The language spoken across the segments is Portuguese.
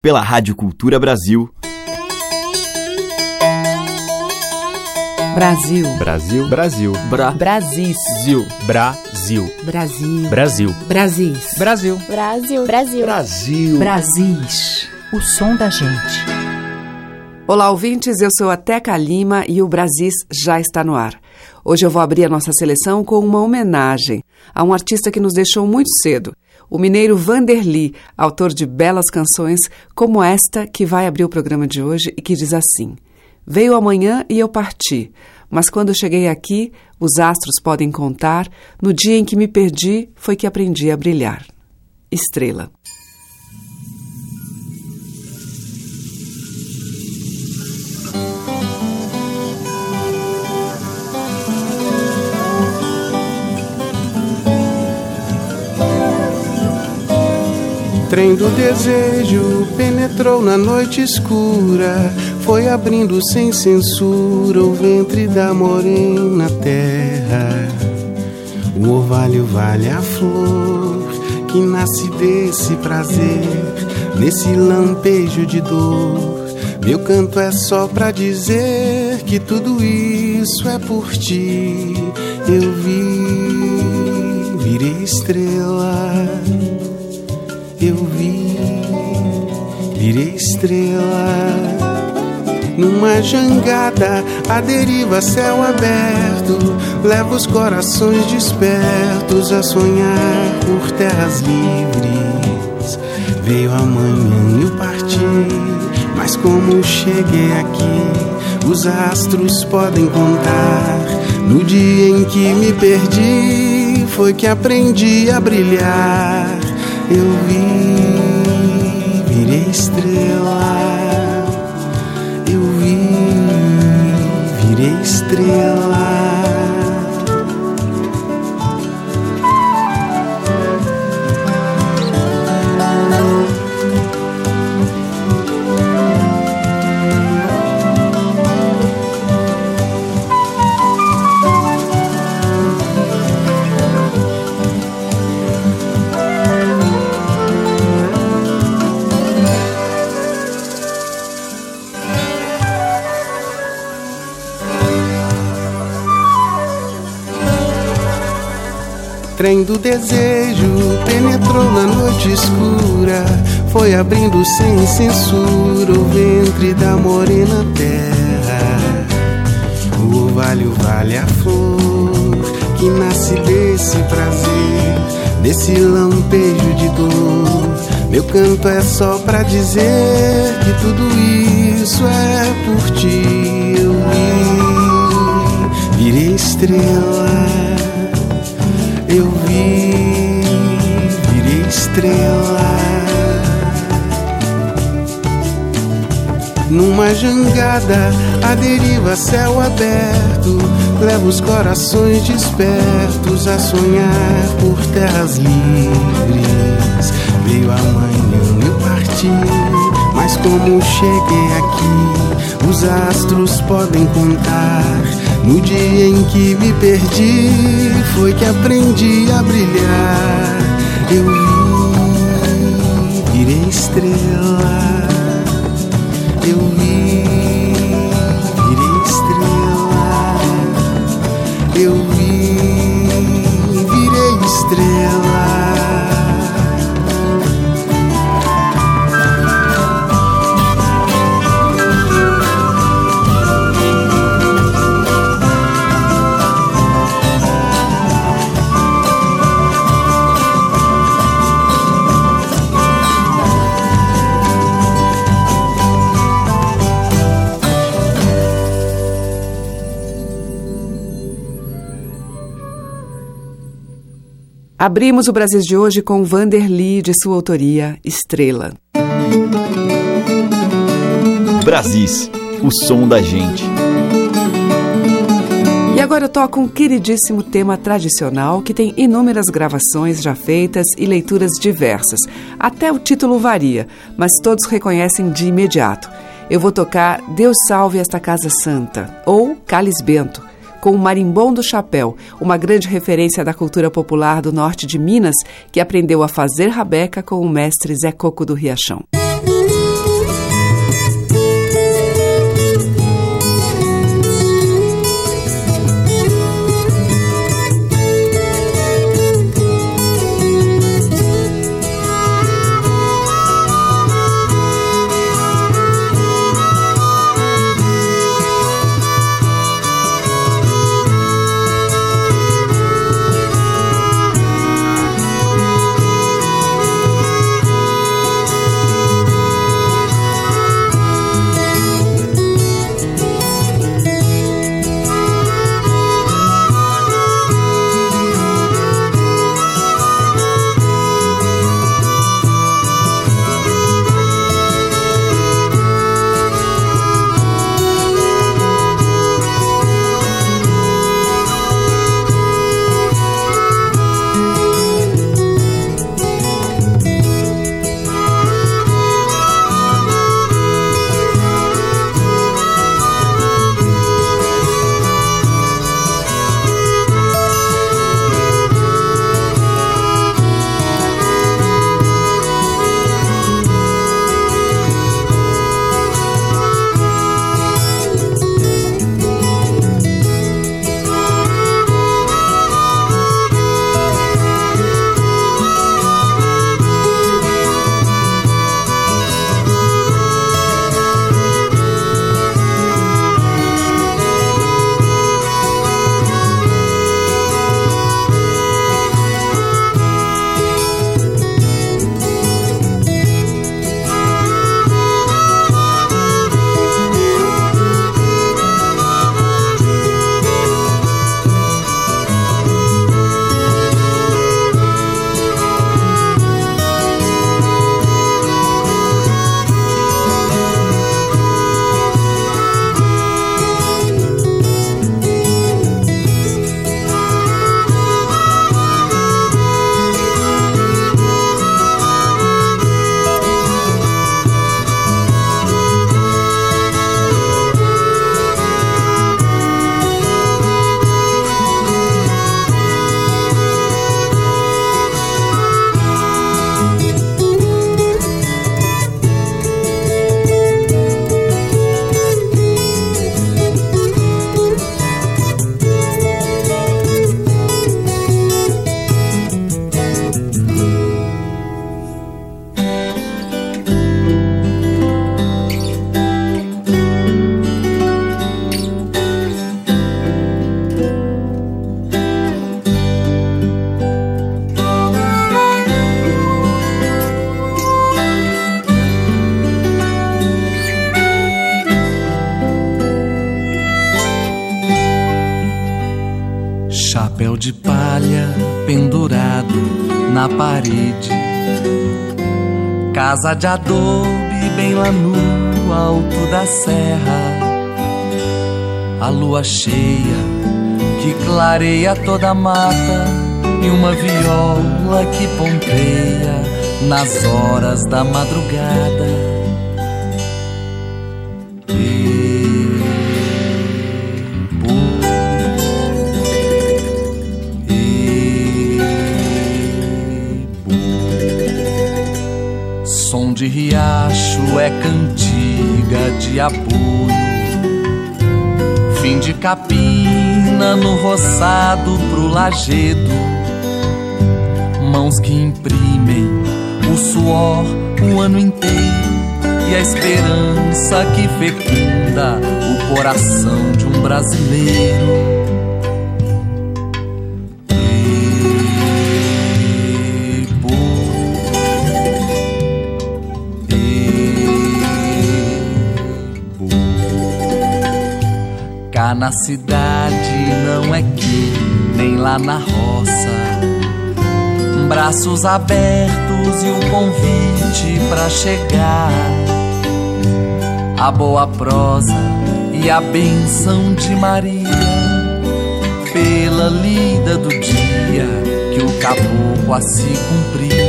pela Rádio Cultura Brasil. Brasil. Brasil. Brasil. Bra. Brasil. Brasil. Brasil. Brasil. Brasil. Brasil. Brasil. Brasil. Brasil. Brasis. O som da gente. Olá, ouvintes. Eu sou a Teca Lima e o Brasis já está no ar. Hoje eu vou abrir a nossa seleção com uma homenagem a um artista que nos deixou muito cedo, o mineiro Vanderly, autor de belas canções como esta que vai abrir o programa de hoje e que diz assim: Veio amanhã e eu parti, mas quando cheguei aqui, os astros podem contar, no dia em que me perdi foi que aprendi a brilhar. Estrela. Trem do desejo penetrou na noite escura, foi abrindo sem censura o ventre da morena terra. O orvalho vale a flor que nasce desse prazer, nesse lampejo de dor. Meu canto é só pra dizer que tudo isso é por ti. Eu vi, virei estrela eu vi, virei estrela. Numa jangada, a deriva, céu aberto, leva os corações despertos a sonhar por terras livres. Veio amanhã e eu parti, mas como cheguei aqui, os astros podem contar. No dia em que me perdi, foi que aprendi a brilhar eu vi, virei estrela. Eu vi, virei estrela. Trem do desejo penetrou na noite escura, foi abrindo sem censura o ventre da morena terra. O orvalho vale a flor que nasce desse prazer, desse lampejo de dor. Meu canto é só pra dizer que tudo isso é por ti. Eu vi, virei estrela eu vi, virei estrela. Numa jangada, a deriva, céu aberto, leva os corações despertos a sonhar por terras livres. Veio amanhã eu parti, mas como cheguei aqui, os astros podem contar no dia em que me perdi, foi que aprendi a brilhar. Eu vi, virei estrela. Eu vi, virei estrela. Eu vi, Abrimos o Brasil de hoje com Vanderly, de sua autoria, Estrela. Brasis, o som da gente. E agora eu toco um queridíssimo tema tradicional que tem inúmeras gravações já feitas e leituras diversas. Até o título varia, mas todos reconhecem de imediato. Eu vou tocar Deus Salve Esta Casa Santa, ou Calis Bento, com o Marimbom do Chapéu, uma grande referência da cultura popular do norte de Minas, que aprendeu a fazer rabeca com o mestre Zé Coco do Riachão. Casa de adobe bem lá no alto da serra. A lua cheia que clareia toda a mata e uma viola que ponteia nas horas da madrugada. De riacho é cantiga de apoio. Fim de capina no roçado pro lajedo. Mãos que imprimem o suor o ano inteiro e a esperança que fecunda o coração de um brasileiro. Na cidade não é que nem lá na roça. Braços abertos e o convite para chegar. A boa prosa e a benção de Maria pela lida do dia que o caboclo a se cumprir.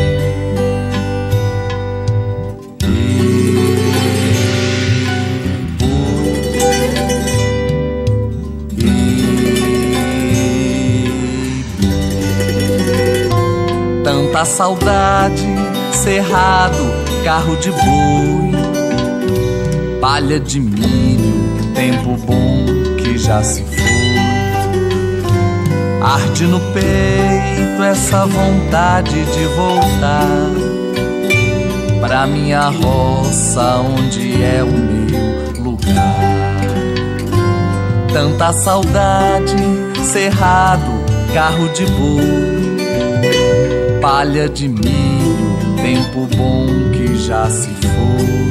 Tanta saudade, cerrado, carro de boi, palha de milho, tempo bom que já se foi. Arde no peito essa vontade de voltar pra minha roça, onde é o meu lugar. Tanta saudade, cerrado, carro de boi palha de milho, tempo bom que já se foi.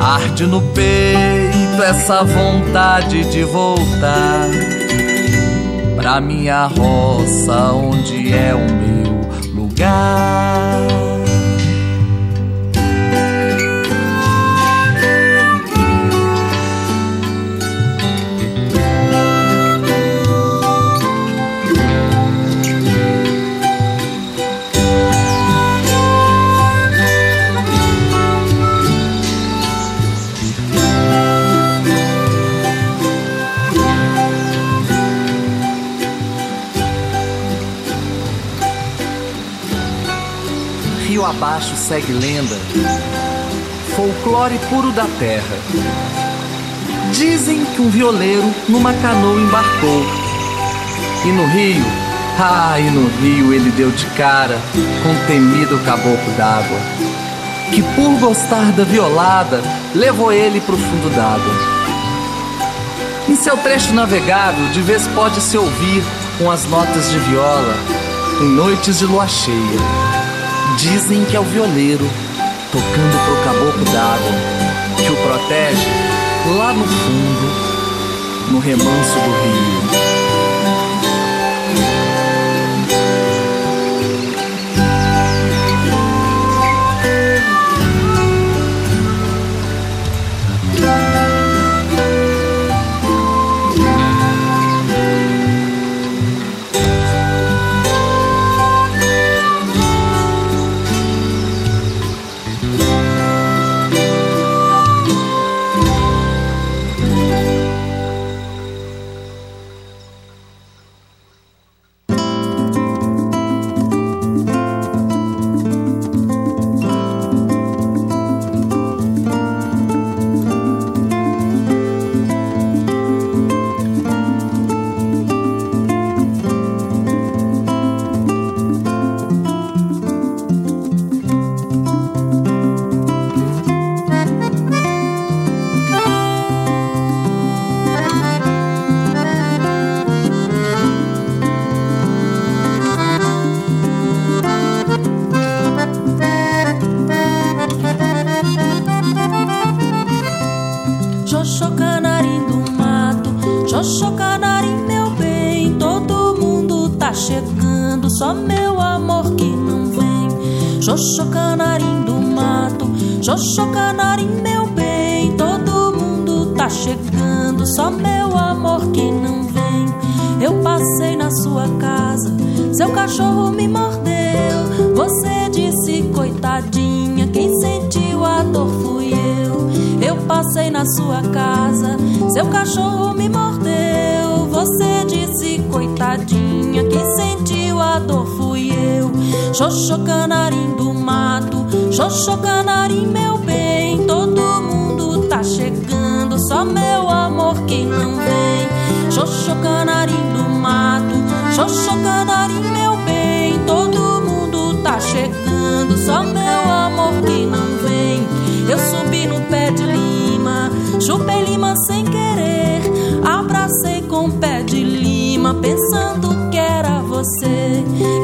Arde no peito essa vontade de voltar pra minha roça, onde segue lenda, folclore puro da terra. Dizem que um violeiro numa canoa embarcou. E no rio, ah, e no rio ele deu de cara com temido caboclo d'água, que por gostar da violada levou ele pro fundo d'água. Em seu trecho navegável, de vez pode se ouvir com as notas de viola em noites de lua cheia Dizem que é o violeiro tocando pro caboclo d'água que o protege lá no fundo, no remanso do rio. Na sua casa, seu cachorro me mordeu. Você disse, coitadinha, quem sentiu a dor fui eu. Xoxô canarim do mato, xoxô canarim meu bem. Todo mundo tá chegando, só meu amor que não vem. Xoxô canarim do mato, xoxô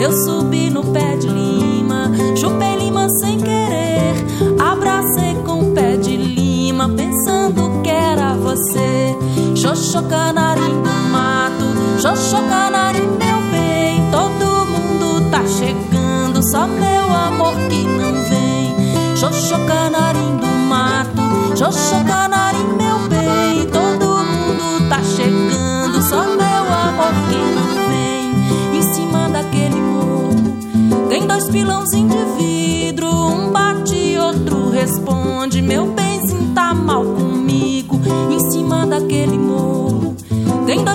Eu subi no pé de lima, chupei lima sem querer, abracei com pé de lima, pensando que era você. Xoxô canarim do mato, xoxô canarim meu bem, todo mundo tá chegando, só meu amor que não vem. Xoxô canarim do mato, xoxô canarim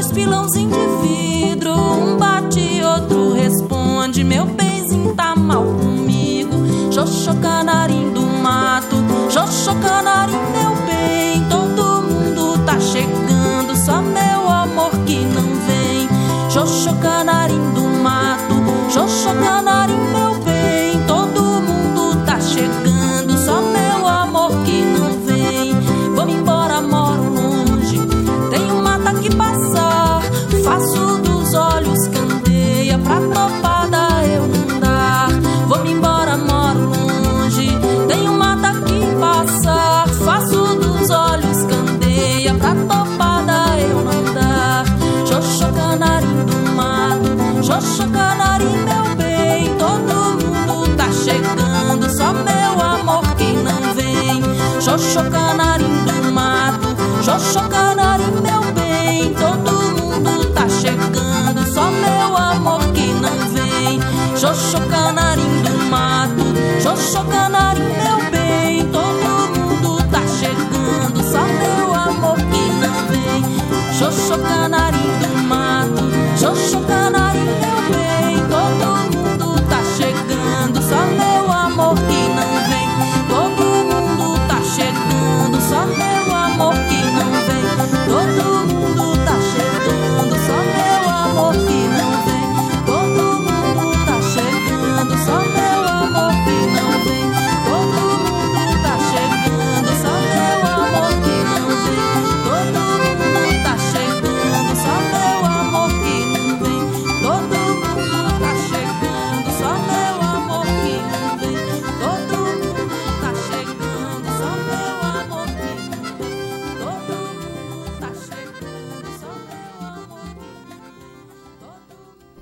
dois pilãozinhos de vidro, um bate, outro responde, meu benzinho tá mal comigo. Xoxô canarim do mato, xoxô canarim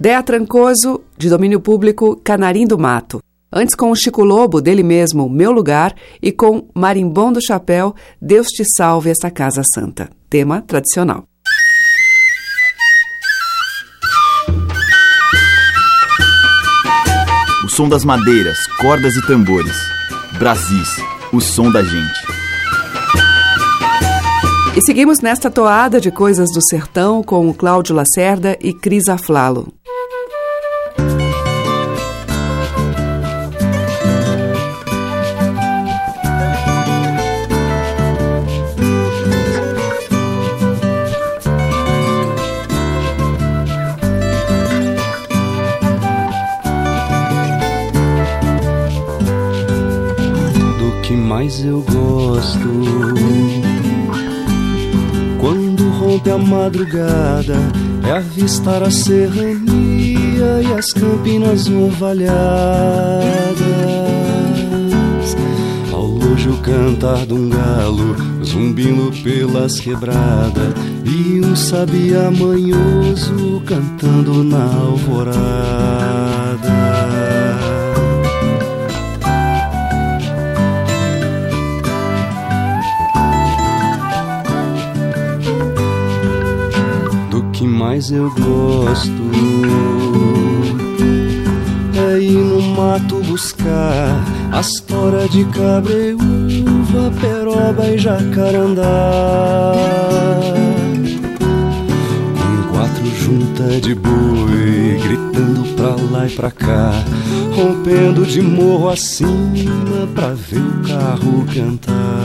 Dea Trancoso, de domínio público Canarim do Mato. Antes com o Chico Lobo, dele mesmo, Meu Lugar, e com Marimbom do Chapéu, Deus te salve esta casa santa. Tema tradicional. O som das madeiras, cordas e tambores. Brasis, o som da gente. E seguimos nesta toada de coisas do sertão com o Cláudio Lacerda e Cris Aflalo. Mais eu gosto. Quando rompe a madrugada, é avistar a serrania e as campinas orvalhadas. Ao Hoje o cantar de um galo zumbindo pelas quebradas e um sabia manhoso cantando na alvorada. Mais eu gosto é ir no mato buscar as toras de cabreúva, peroba e jacarandá. Com quatro juntas de boi, gritando pra lá e pra cá, rompendo de morro acima pra ver o carro cantar.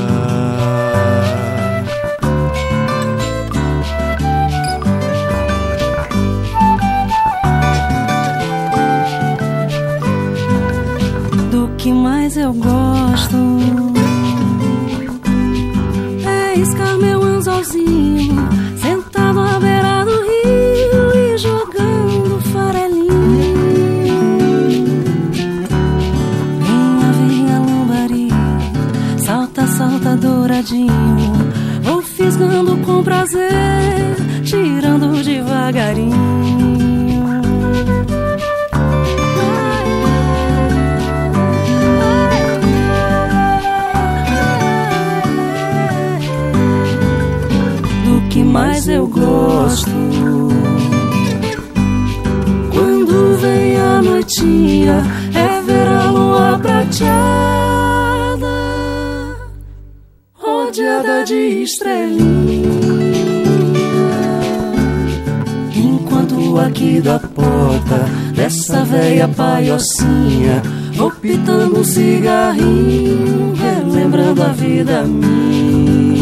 Eu gosto é iscar meu anzolzinho sentado à beira do rio e jogando farelinho. Vinha, vinha, lambari, salta, salta, douradinho. Vou fisgando com prazer, tirando devagarinho. Mais eu gosto. Quando vem a noitinha, é ver a lua prateada, rodeada de estrelinha. Enquanto aqui da porta dessa velha paiocinha, vou pitando um cigarrinho, relembrando a vida minha.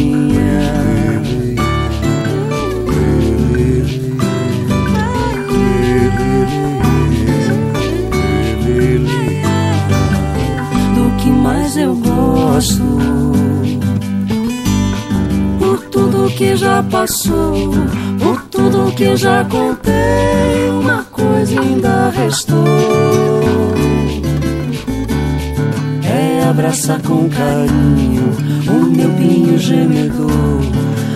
Mais eu gosto. Por tudo que já passou, por tudo que já contei, uma coisa ainda restou. É abraçar com carinho o meu pinho gemedor,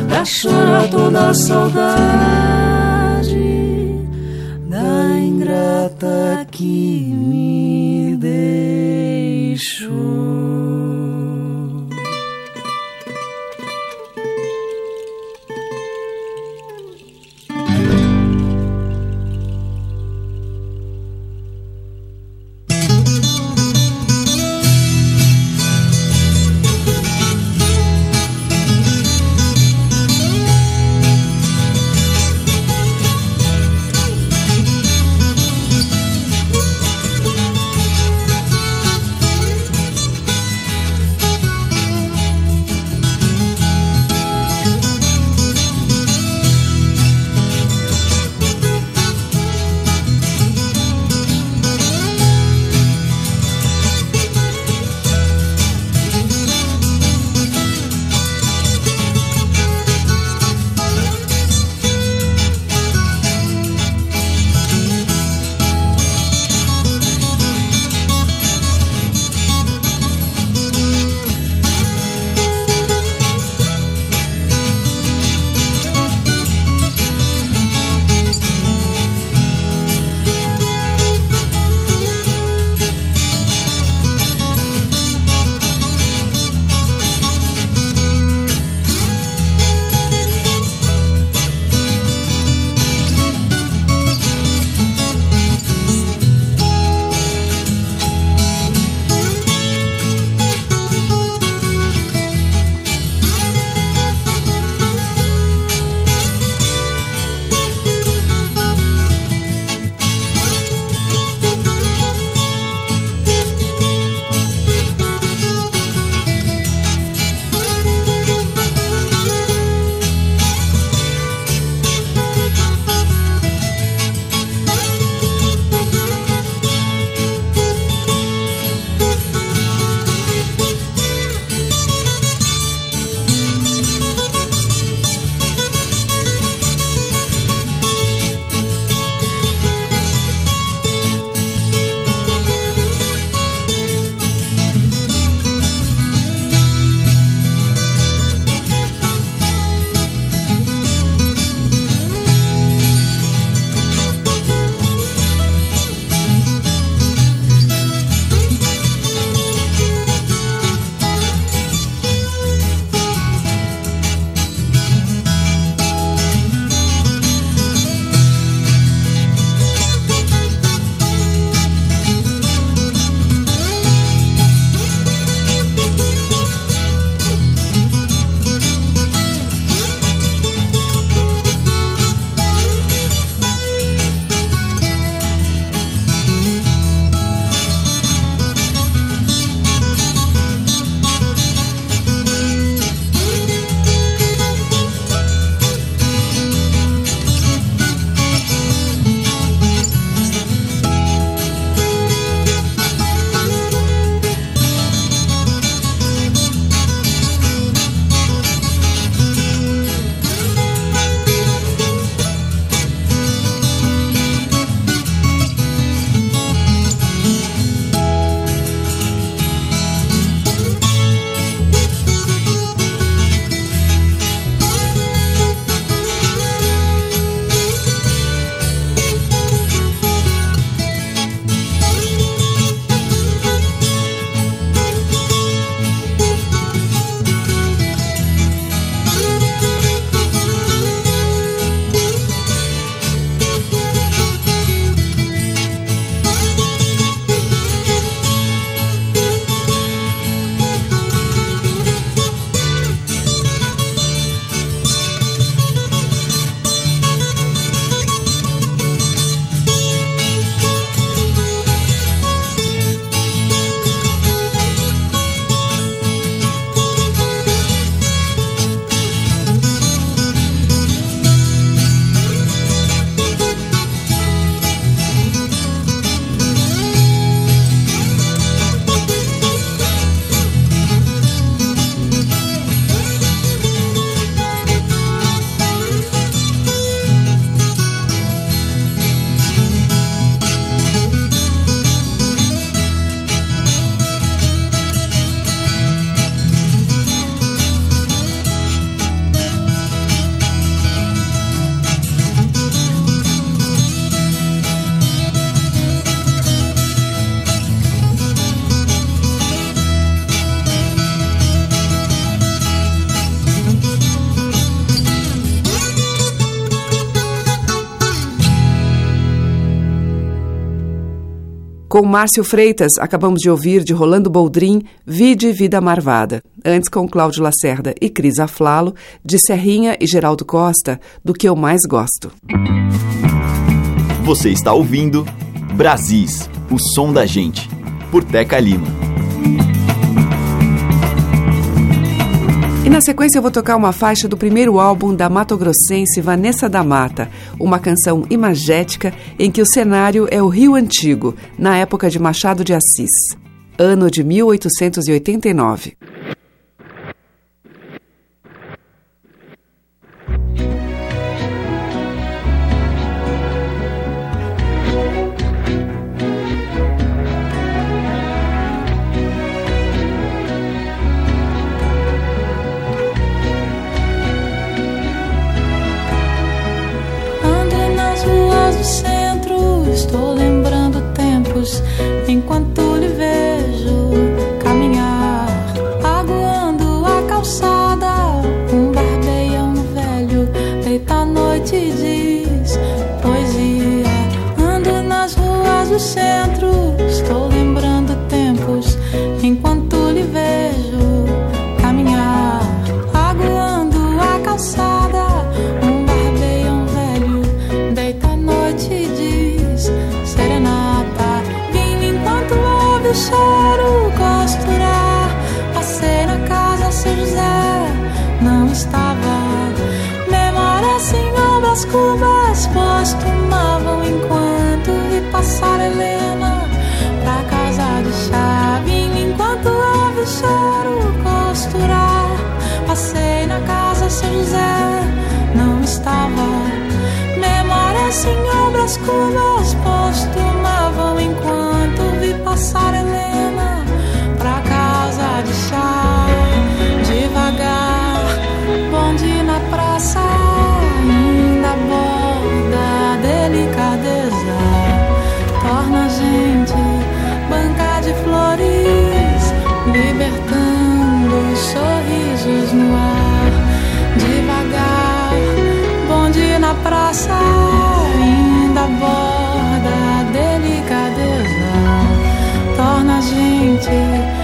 pra chorar toda a saudade da ingrata que me deixou. Com Márcio Freitas, acabamos de ouvir de Rolando Boldrin, Vide Vida Marvada. Antes com Cláudio Lacerda e Cris Aflalo, de Serrinha e Geraldo Costa, do que eu mais gosto. Você está ouvindo Brasis, o som da gente, por Teca Lima. E na sequência eu vou tocar uma faixa do primeiro álbum da matogrossense Vanessa da Mata, uma canção imagética em que o cenário é o Rio Antigo, na época de Machado de Assis, ano de 1889. into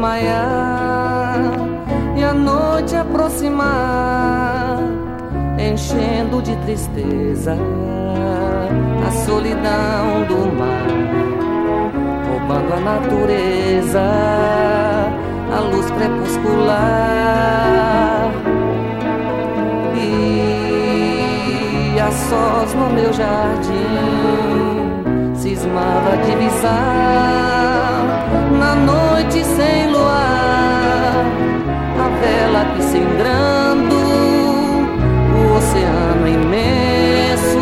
desmaiar e a noite aproximar, enchendo de tristeza a solidão do mar, roubando a natureza, a luz crepuscular. E a sós no meu jardim cismava divisar que sembrando o oceano imenso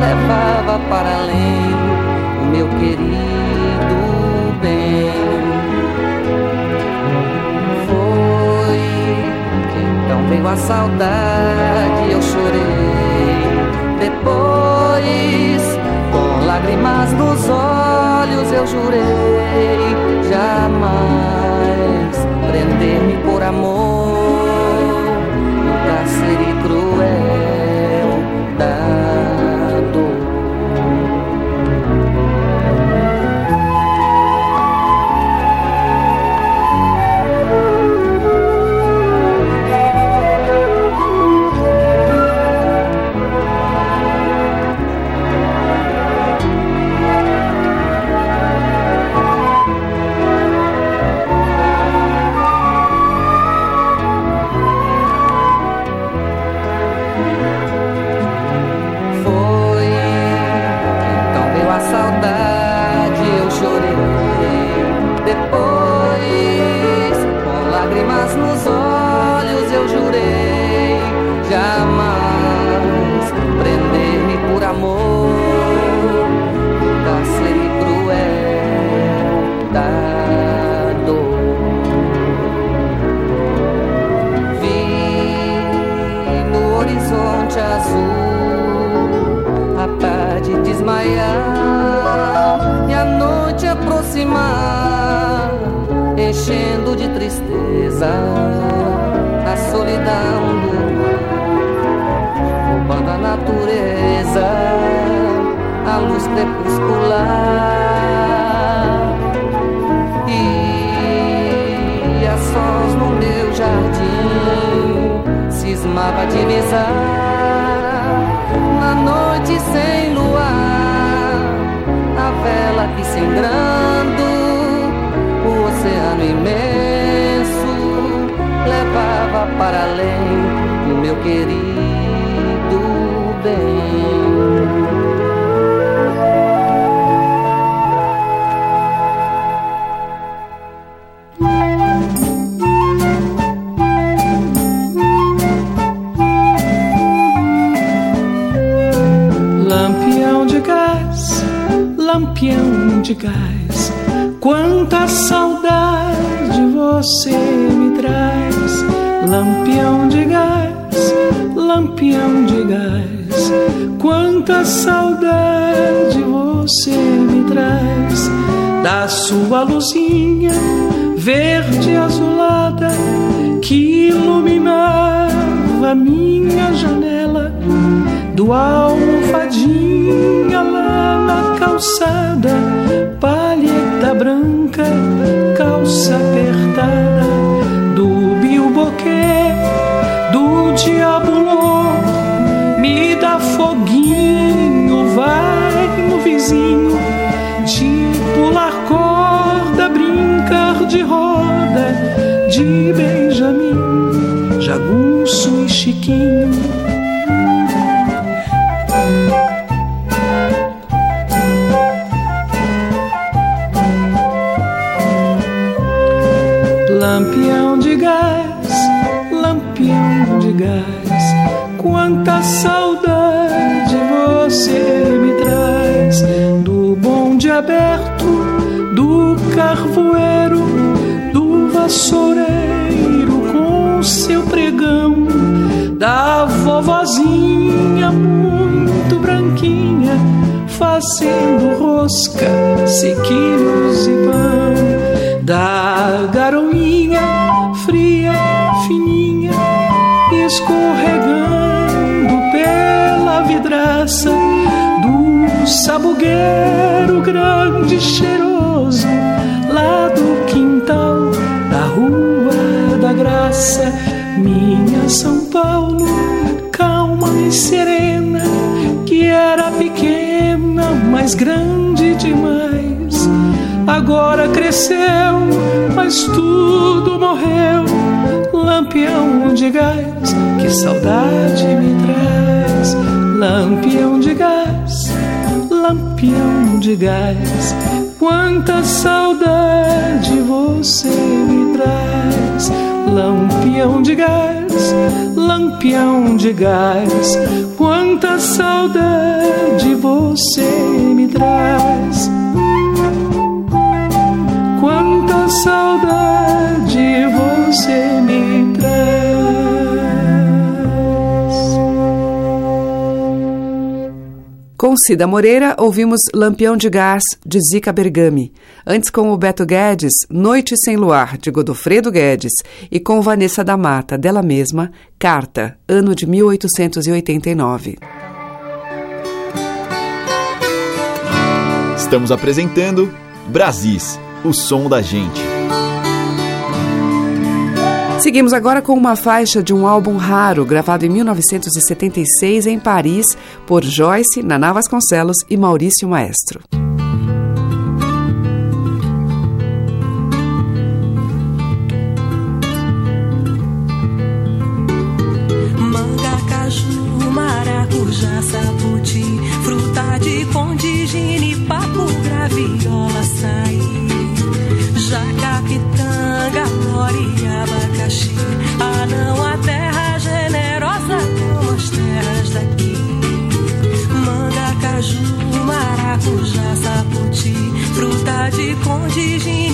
levava para além o meu querido bem. Foi que então veio a saudade, eu chorei. Depois, lágrimas nos olhos, eu jurei jamais prender-me por amor saudade, eu chorei. Depois, com lágrimas nos olhos, eu jurei jamais enchendo de tristeza a solidão do mar, roubando a natureza, a luz crepuscular. E a sós no meu jardim cismava divisar na noite sem luar a vela que sangrando o oceano imenso levava para além o meu querido bem. Lampião de gás, lampião de gás, quanta saudade você me traz. Lampião de gás, lampião de gás, quanta saudade você me traz. Da sua luzinha verde azulada que iluminava minha janela do almofadinha lá na calçada, palheta branca, calça apertada, do bilboquê, do diabulô, me dá foguinho, vai no vizinho, de pular corda, brincar de roda, de Benjamin, jagunço e chiquinho. Saudade você me traz do bonde aberto, do carvoeiro, do vassoureiro com seu pregão, da vovozinha muito branquinha, fazendo rosca, sequilhos e pão da garoinha sabugueiro grande e cheiroso lá do quintal da Rua da Graça, minha São Paulo, calma e serena, que era pequena, mas grande demais agora cresceu, mas tudo morreu. Lampião de gás, que saudade me traz. Lampião de gás, lampião de gás, quanta saudade você me traz. lampião de gás, lampião de gás, quanta saudade você me traz. Quanta saudade você me Com Cida Moreira, ouvimos Lampião de Gás, de Zica Bergami. Antes, com o Beto Guedes, Noite Sem Luar, de Godofredo Guedes. E com Vanessa da Mata, dela mesma, Carta, ano de 1889. Estamos apresentando Brasis, o som da gente. Seguimos agora com uma faixa de um álbum raro, gravado em 1976 em Paris por Joyce, Naná Vasconcelos e Maurício Maestro. Fruta de conde,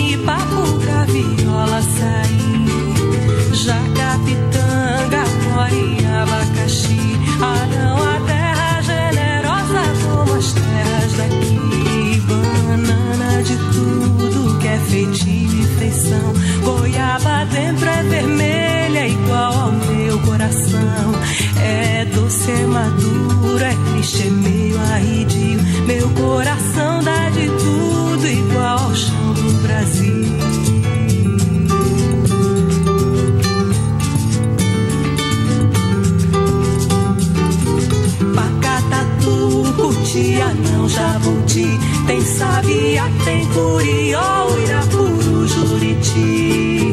tem curió, irapuru, juriti.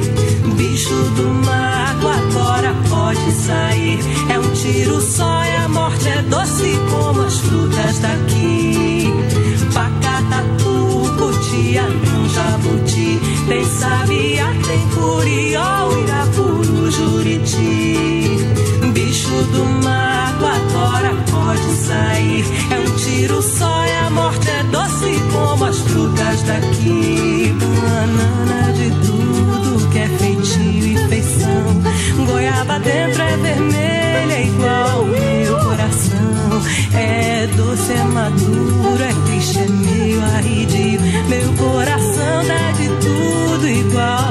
Bicho do mago agora pode sair. É um tiro só e a morte é doce como as frutas daqui. Pacatatu, cutia, não jabuti. Tem sabia, tem curió, as frutas daqui. Banana de tudo que é feitio e feição. Goiaba dentro é vermelha, igual meu coração. É doce, é maduro, é triste, é meio arredio. Meu coração dá de tudo, igual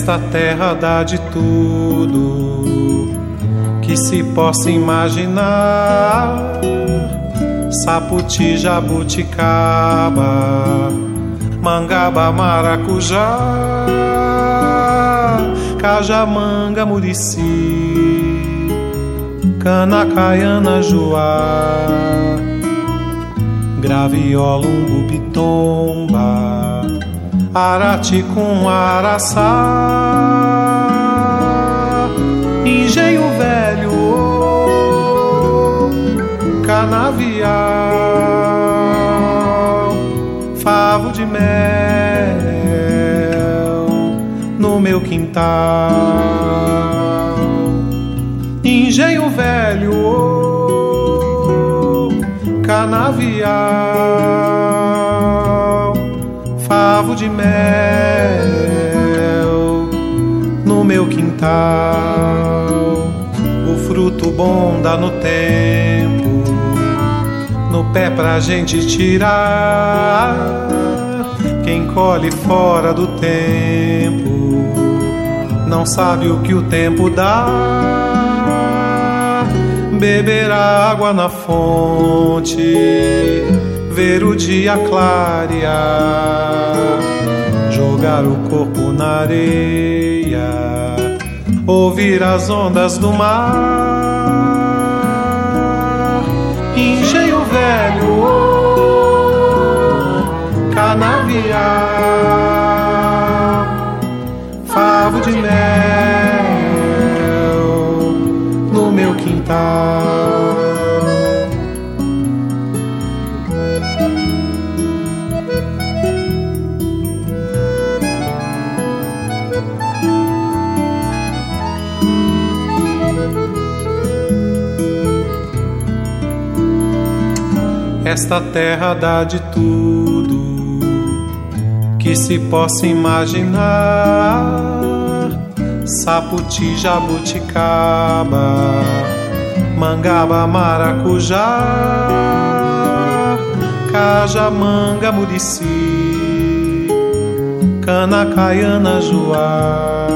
Esta terra dá de tudo que se possa imaginar. Saputi, jabuticaba, mangaba, maracujá, cajamanga, murici, cana, caiana, joá, graviola, umbu, bitomba Arati com araçá, engenho velho, canavial, favo de mel no meu quintal, engenho velho, canavial de mel no meu quintal. O fruto bom dá no tempo, no pé pra gente tirar. Quem colhe fora do tempo não sabe o que o tempo dá. Beber água na fonte ver o dia clarear, jogar o corpo na areia, ouvir as ondas do mar, engenho velho, canavial, favo de mel no meu quintal. Esta terra dá de tudo que se possa imaginar. Saputi, jabuticaba, mangaba, maracujá, cajamanga, murici, cana, caiana, joá,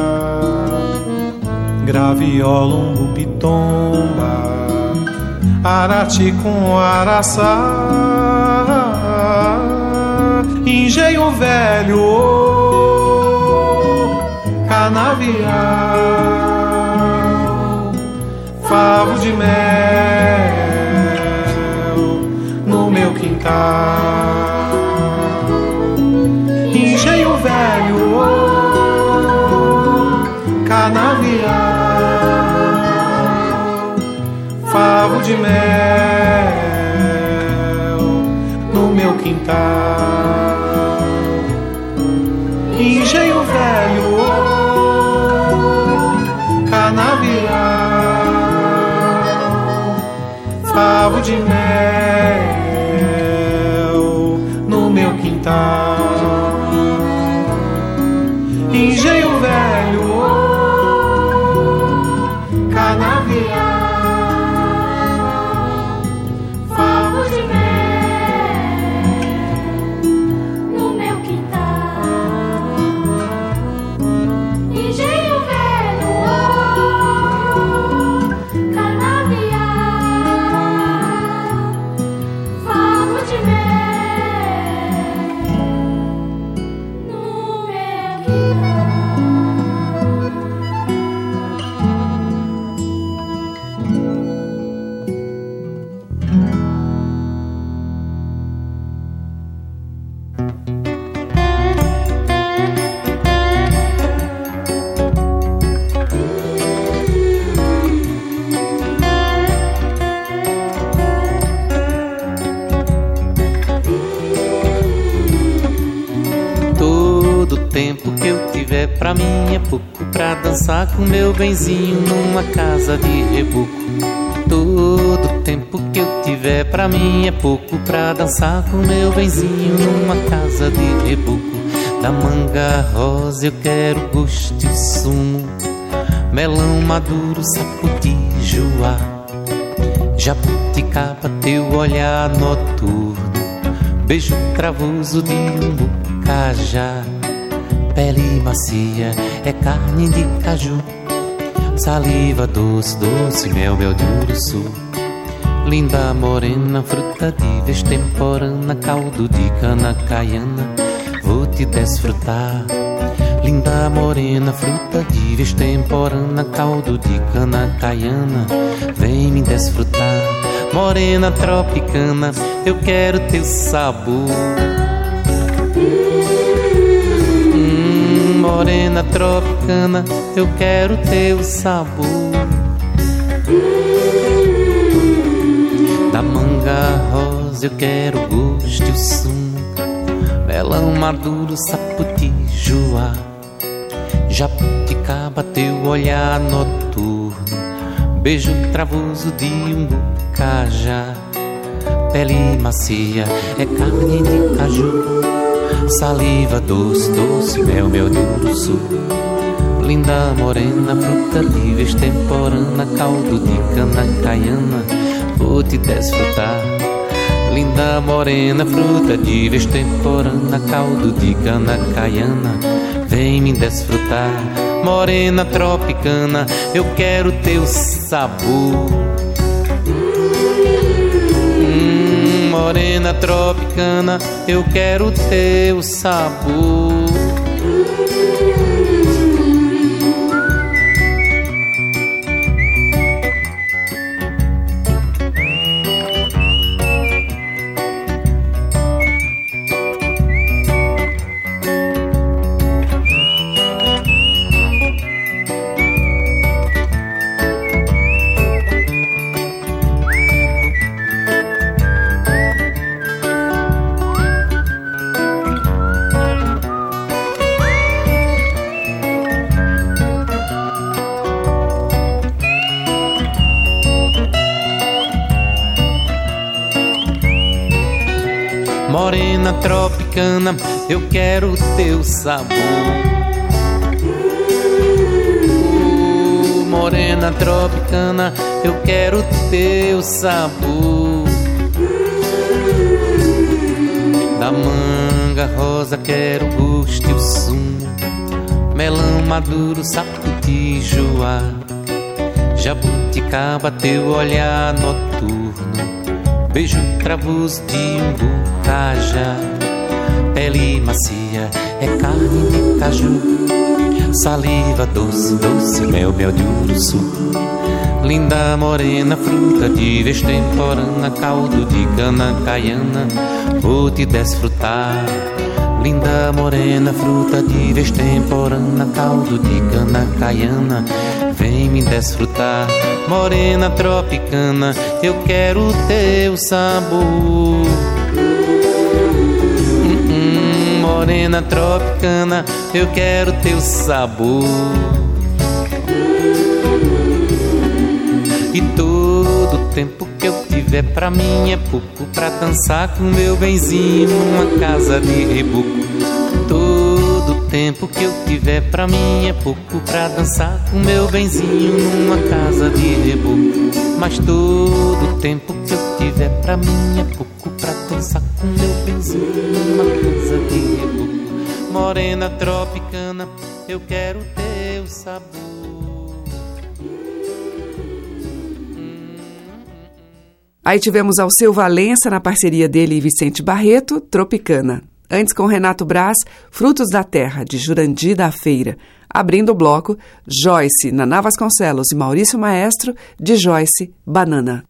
graviola, umbu, pitomba Arati com araçá, engenho velho, canavial, favo de mel no meu quintal, favo de mel no meu quintal. Engenho velho, canavial, favo de mel no meu quintal. Dançar com meu benzinho numa casa de reboco. Todo tempo que eu tiver pra mim é pouco pra dançar com meu benzinho numa casa de reboco. Da manga rosa eu quero gosto e sumo, melão maduro, sapo de joá, jabuticaba, teu olhar noturno, beijo cravoso de um bucajá, pele macia é carne de caju Saliva doce, doce, mel, mel de uruçu. Linda morena, fruta de vez temporana Caldo de cana caiana, vou te desfrutar. Linda morena, fruta de vez temporana Caldo de cana caiana, vem me desfrutar. Morena tropicana, eu quero teu sabor tropicana, eu quero teu sabor. Da manga rosa eu quero gosto e o sumo, melão maduro, saputijoá, jabuticaba, teu olhar noturno, beijo travoso de um bucajá, pele macia é carne de caju Saliva doce, doce, mel, mel de urso Linda morena, fruta de vez temporana Caldo de cana caiana, vou te desfrutar. Linda morena, fruta de vez temporana Caldo de cana caiana, vem me desfrutar. Morena tropicana, eu quero teu sabor morena tropicana, eu quero teu sabor. Eu quero o teu sabor. Morena tropicana, eu quero o teu sabor. Da manga rosa quero gosto e o sumo, melão maduro, sapo de joá, jabuticaba, teu olhar noturno, beijo travoso de umbu caja, pele macia é carne de caju, saliva doce, doce, mel, mel de urso. Linda morena, fruta de vez temporana, caldo de cana caiana, vou te desfrutar. Linda morena, fruta de vez temporana, caldo de cana caiana, vem me desfrutar. Morena tropicana, eu quero teu sabor. Morena tropicana, eu quero teu sabor. E todo tempo que eu tiver pra mim é pouco pra dançar com meu benzinho numa casa de reboco. Todo tempo que eu tiver pra mim é pouco pra dançar com meu benzinho numa casa de reboco. Mas todo tempo que eu tiver pra mim é pouco pra dançar com meu casa de reboco. Morena tropicana, eu quero teu sabor. Aí tivemos Alceu Valença na parceria dele e Vicente Barreto, Tropicana. Antes com Renato Braz, Frutos da Terra, de Jurandi da Feira. Abrindo o bloco, Joyce, Naná Vasconcelos e Maurício Maestro, de Joyce, Banana.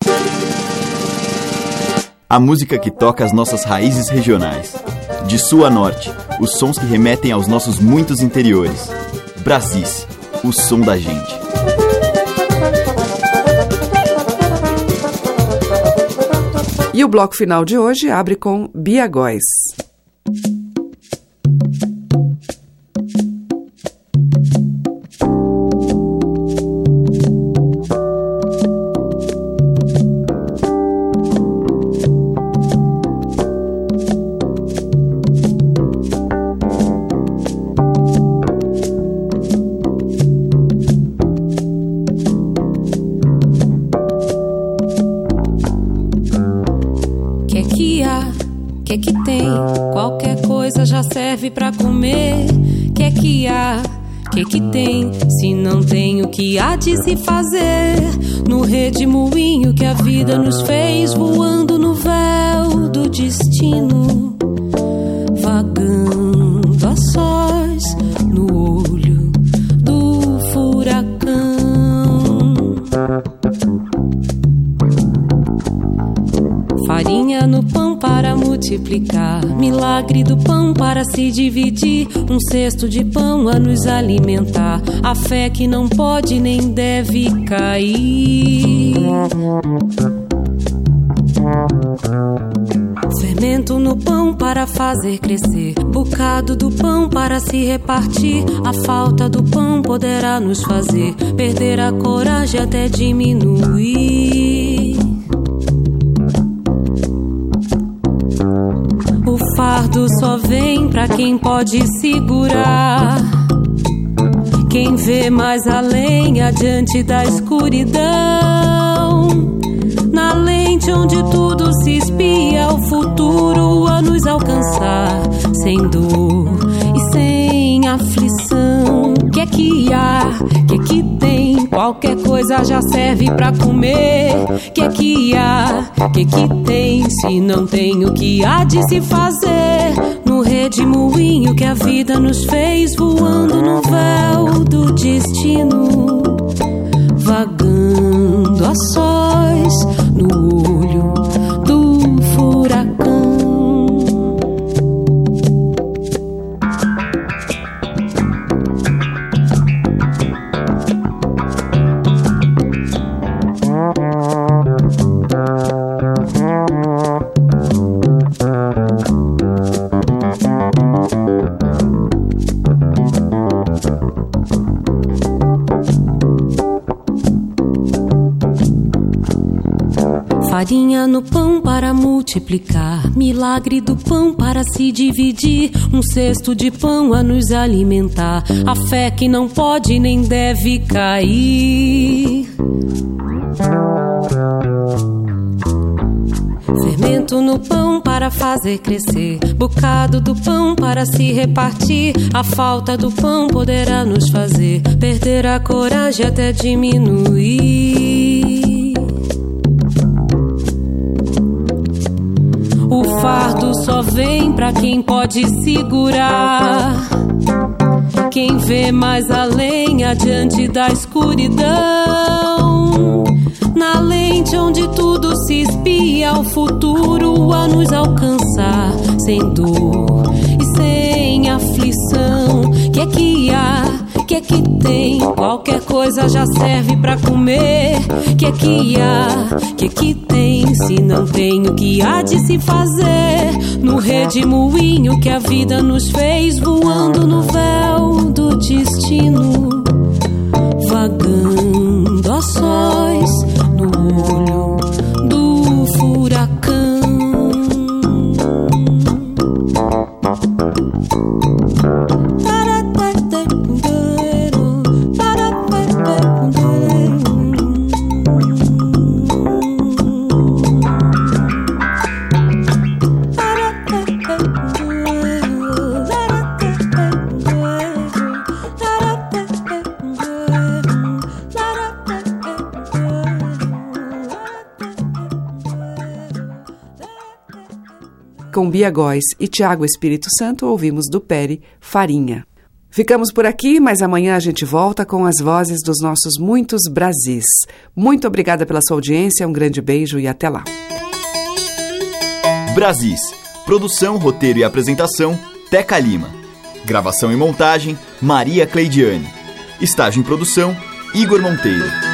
A música que toca as nossas raízes regionais. De sul a norte, os sons que remetem aos nossos muitos interiores. Brasis, o som da gente. E o bloco final de hoje abre com Bia Góes. Tem o que há de se fazer? No redemoinho que a vida nos fez, voando no véu do destino, multiplicar, milagre do pão para se dividir, um cesto de pão a nos alimentar, a fé que não pode nem deve cair. Fermento no pão para fazer crescer, bocado do pão para se repartir. A falta do pão poderá nos fazer perder a coragem até diminuir. Fardo só vem pra quem pode segurar. Quem vê mais além, adiante da escuridão. Na lente onde tudo se espia, o futuro a nos alcançar. Sem dor e sem aflição. Que é que há? Que é que tem? Qualquer coisa já serve pra comer. Que é que há? Que é que tem? Se não tem o que há de se fazer. Redemoinho que a vida nos fez, voando no véu do destino. Vagando a sós no olho para multiplicar, milagre do pão para se dividir, um cesto de pão a nos alimentar, a fé que não pode nem deve cair. Fermento no pão para fazer crescer, bocado do pão para se repartir. A falta do pão poderá nos fazer perder a coragem até diminuir. Pra quem pode segurar. Quem vê mais além, adiante da escuridão. Na lente onde tudo se espia, o futuro a nos alcançar. Sem dor e sem aflição. Que é que há? Tem? Qualquer coisa já serve pra comer. Que é que há? Que é que tem? Se não tem o que há de se fazer. No redemoinho que a vida nos fez, voando no véu do destino. Vagando a sós Bia Góes e Tiago Espírito Santo, ouvimos do Peri Farinha. Ficamos por aqui, mas amanhã a gente volta com as vozes dos nossos muitos Brasis. Muito obrigada pela sua audiência, um grande beijo e até lá. Brasis. Produção, roteiro e apresentação, Teca Lima. Gravação e montagem, Maria Cleidiane. Estágio em produção, Igor Monteiro.